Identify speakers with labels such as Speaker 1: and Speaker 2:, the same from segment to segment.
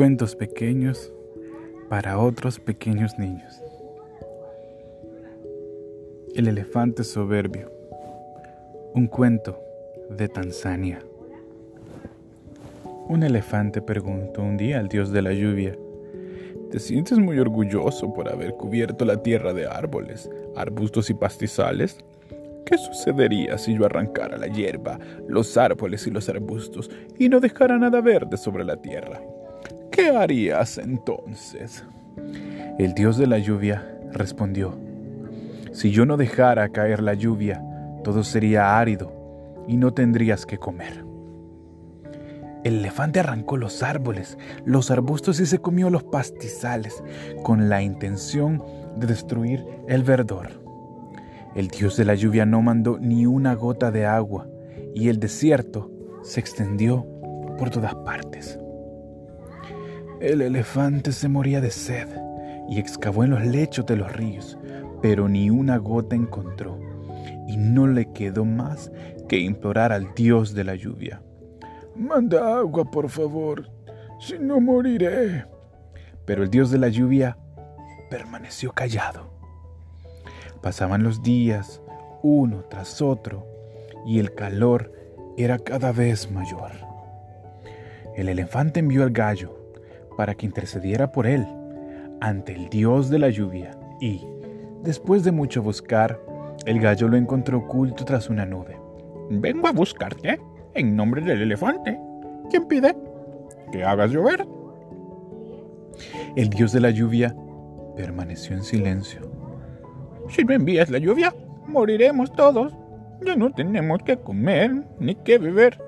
Speaker 1: Cuentos pequeños para otros pequeños niños. El elefante soberbio. Un cuento de Tanzania. Un elefante preguntó un día al dios de la lluvia, ¿te sientes muy orgulloso por haber cubierto la tierra de árboles, arbustos y pastizales? ¿Qué sucedería si yo arrancara la hierba, los árboles y los arbustos y no dejara nada verde sobre la tierra? ¿Qué harías entonces? El dios de la lluvia respondió, si yo no dejara caer la lluvia, todo sería árido y no tendrías que comer. El elefante arrancó los árboles, los arbustos y se comió los pastizales con la intención de destruir el verdor. El dios de la lluvia no mandó ni una gota de agua y el desierto se extendió por todas partes. El elefante se moría de sed y excavó en los lechos de los ríos, pero ni una gota encontró y no le quedó más que implorar al dios de la lluvia. Manda agua, por favor, si no moriré. Pero el dios de la lluvia permaneció callado. Pasaban los días, uno tras otro, y el calor era cada vez mayor. El elefante envió al gallo para que intercediera por él ante el dios de la lluvia y, después de mucho buscar, el gallo lo encontró oculto tras una nube. Vengo a buscarte en nombre del elefante. ¿Quién pide? Que hagas llover. El dios de la lluvia permaneció en silencio. Si no envías la lluvia, moriremos todos. Ya no tenemos que comer ni que beber.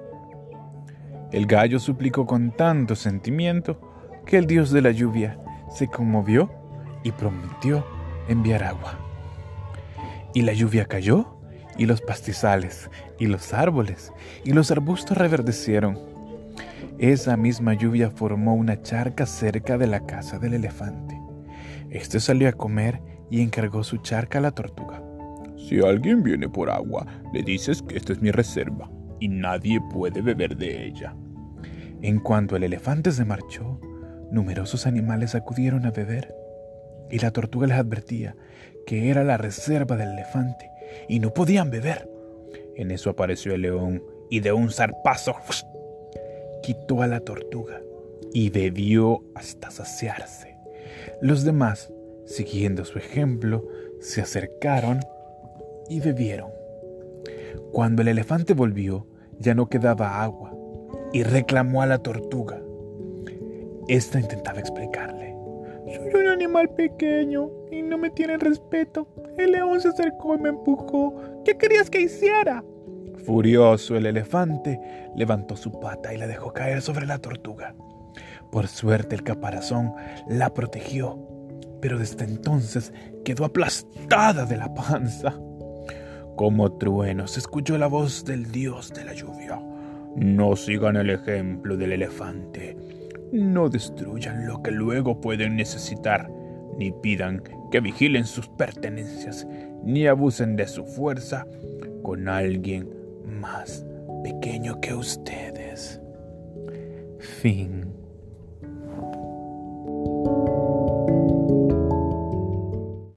Speaker 1: El gallo suplicó con tanto sentimiento que el dios de la lluvia se conmovió y prometió enviar agua. Y la lluvia cayó, y los pastizales, y los árboles, y los arbustos reverdecieron. Esa misma lluvia formó una charca cerca de la casa del elefante. Este salió a comer y encargó su charca a la tortuga. Si alguien viene por agua, le dices que esta es mi reserva y nadie puede beber de ella. En cuanto el elefante se marchó, numerosos animales acudieron a beber y la tortuga les advertía que era la reserva del elefante y no podían beber. En eso apareció el león y de un zarpazo quitó a la tortuga y bebió hasta saciarse. Los demás Siguiendo su ejemplo, se acercaron y bebieron. Cuando el elefante volvió, ya no quedaba agua y reclamó a la tortuga. Esta intentaba explicarle. Soy un animal pequeño y no me tienen respeto. El león se acercó y me empujó. ¿Qué querías que hiciera? Furioso, el elefante levantó su pata y la dejó caer sobre la tortuga. Por suerte el caparazón la protegió pero desde entonces quedó aplastada de la panza. Como trueno se escuchó la voz del dios de la lluvia. No sigan el ejemplo del elefante. No destruyan lo que luego pueden necesitar, ni pidan que vigilen sus pertenencias, ni abusen de su fuerza con alguien más pequeño que ustedes. Fin.